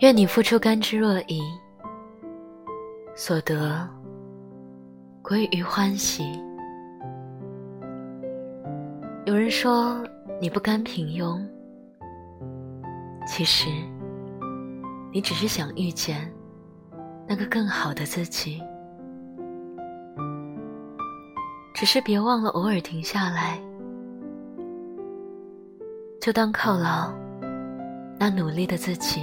愿你付出甘之若饴，所得归于欢喜。有人说你不甘平庸，其实你只是想遇见那个更好的自己。只是别忘了偶尔停下来，就当犒劳那努力的自己。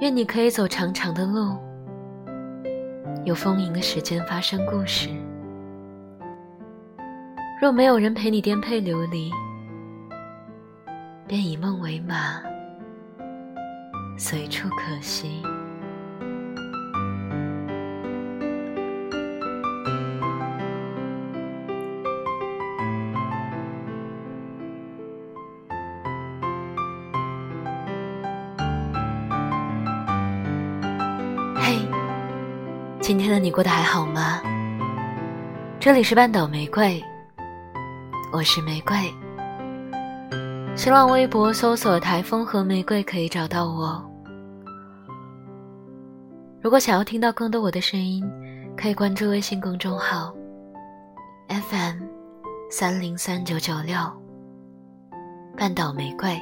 愿你可以走长长的路，有丰盈的时间发生故事。若没有人陪你颠沛流离，便以梦为马，随处可栖。今天的你过得还好吗？这里是半岛玫瑰，我是玫瑰。新浪微博搜索“台风和玫瑰”可以找到我。如果想要听到更多我的声音，可以关注微信公众号 FM 三零三九九六半岛玫瑰，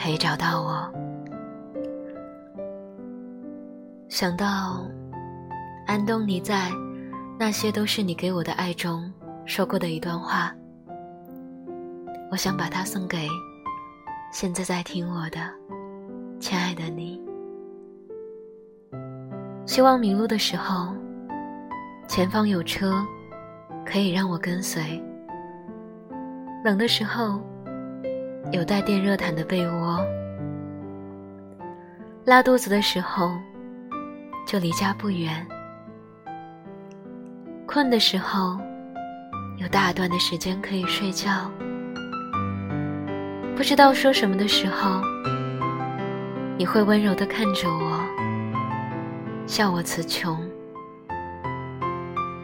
可以找到我。想到。安东尼在《那些都是你给我的爱》中说过的一段话，我想把它送给现在在听我的亲爱的你。希望迷路的时候，前方有车可以让我跟随；冷的时候，有带电热毯的被窝；拉肚子的时候，就离家不远。困的时候，有大段的时间可以睡觉；不知道说什么的时候，你会温柔的看着我，笑我词穷；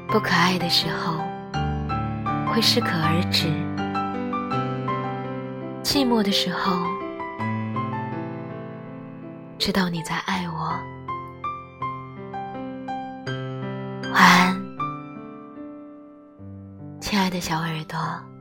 不可爱的时候，会适可而止；寂寞的时候，知道你在爱我。亲爱的小耳朵。